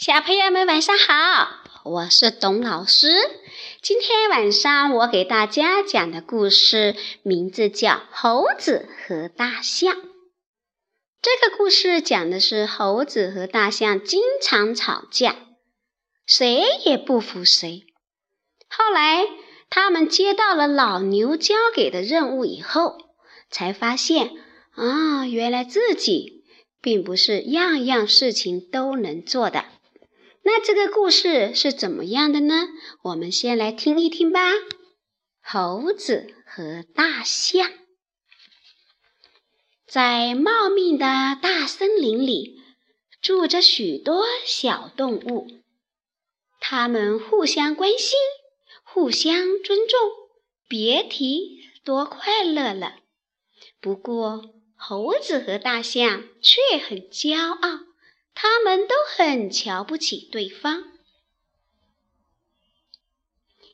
小朋友们晚上好，我是董老师。今天晚上我给大家讲的故事名字叫《猴子和大象》。这个故事讲的是猴子和大象经常吵架，谁也不服谁。后来他们接到了老牛交给的任务以后，才发现啊，原来自己并不是样样事情都能做的。那这个故事是怎么样的呢？我们先来听一听吧。猴子和大象在茂密的大森林里住着许多小动物，它们互相关心，互相尊重，别提多快乐了。不过，猴子和大象却很骄傲。他们都很瞧不起对方。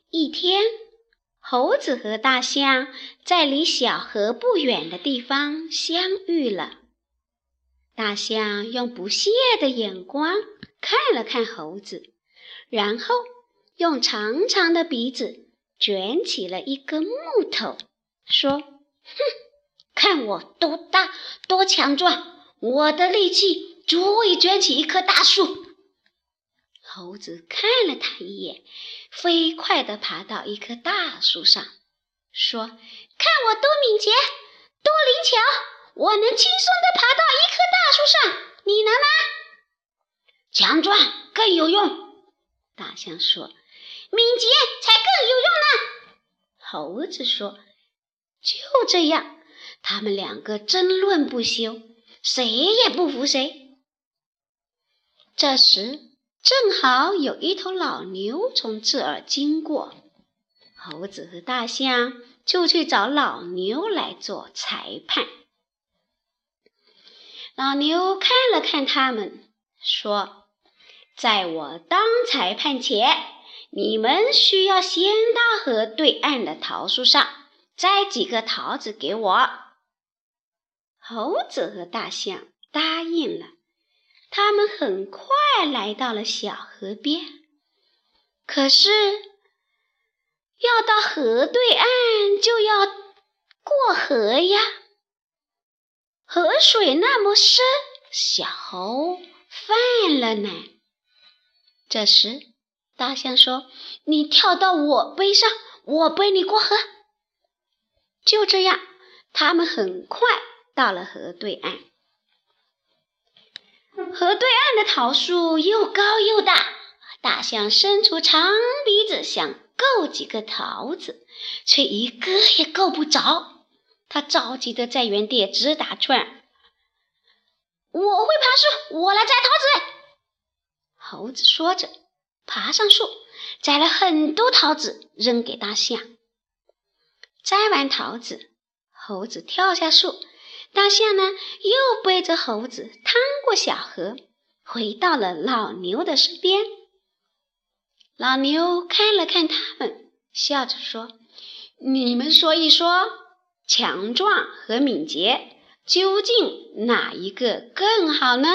一天，猴子和大象在离小河不远的地方相遇了。大象用不屑的眼光看了看猴子，然后用长长的鼻子卷起了一根木头，说：“哼，看我多大，多强壮，我的力气。”足以卷起一棵大树。猴子看了他一眼，飞快地爬到一棵大树上，说：“看我多敏捷，多灵巧，我能轻松地爬到一棵大树上，你能吗？”强壮更有用。大象说：“敏捷才更有用呢。”猴子说：“就这样。”他们两个争论不休，谁也不服谁。这时，正好有一头老牛从这儿经过，猴子和大象就去找老牛来做裁判。老牛看了看他们，说：“在我当裁判前，你们需要先到河对岸的桃树上摘几个桃子给我。”猴子和大象答应了。他们很快来到了小河边，可是要到河对岸就要过河呀。河水那么深，小猴犯了难。这时，大象说：“你跳到我背上，我背你过河。”就这样，他们很快到了河对岸。河对岸的桃树又高又大，大象伸出长鼻子想够几个桃子，却一个也够不着。他着急的在原地直打转。我会爬树，我来摘桃子。猴子说着，爬上树，摘了很多桃子，扔给大象。摘完桃子，猴子跳下树。大象呢，又背着猴子趟过小河，回到了老牛的身边。老牛看了看他们，笑着说：“你们说一说，强壮和敏捷究竟哪一个更好呢？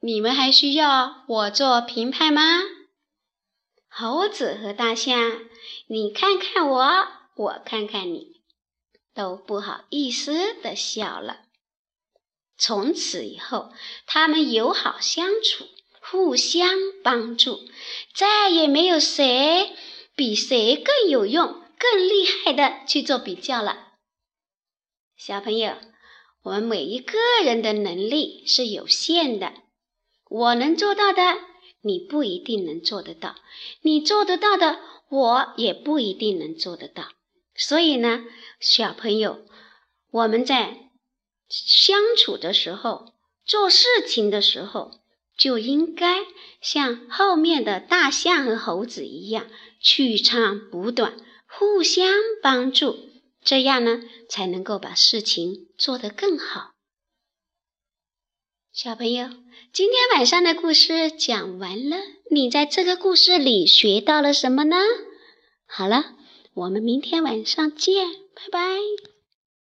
你们还需要我做评判吗？”猴子和大象，你看看我，我看看你。都不好意思的笑了。从此以后，他们友好相处，互相帮助，再也没有谁比谁更有用、更厉害的去做比较了。小朋友，我们每一个人的能力是有限的，我能做到的，你不一定能做得到；你做得到的，我也不一定能做得到。所以呢，小朋友，我们在相处的时候、做事情的时候，就应该像后面的大象和猴子一样，取长补短，互相帮助，这样呢，才能够把事情做得更好。小朋友，今天晚上的故事讲完了，你在这个故事里学到了什么呢？好了。我们明天晚上见，拜拜。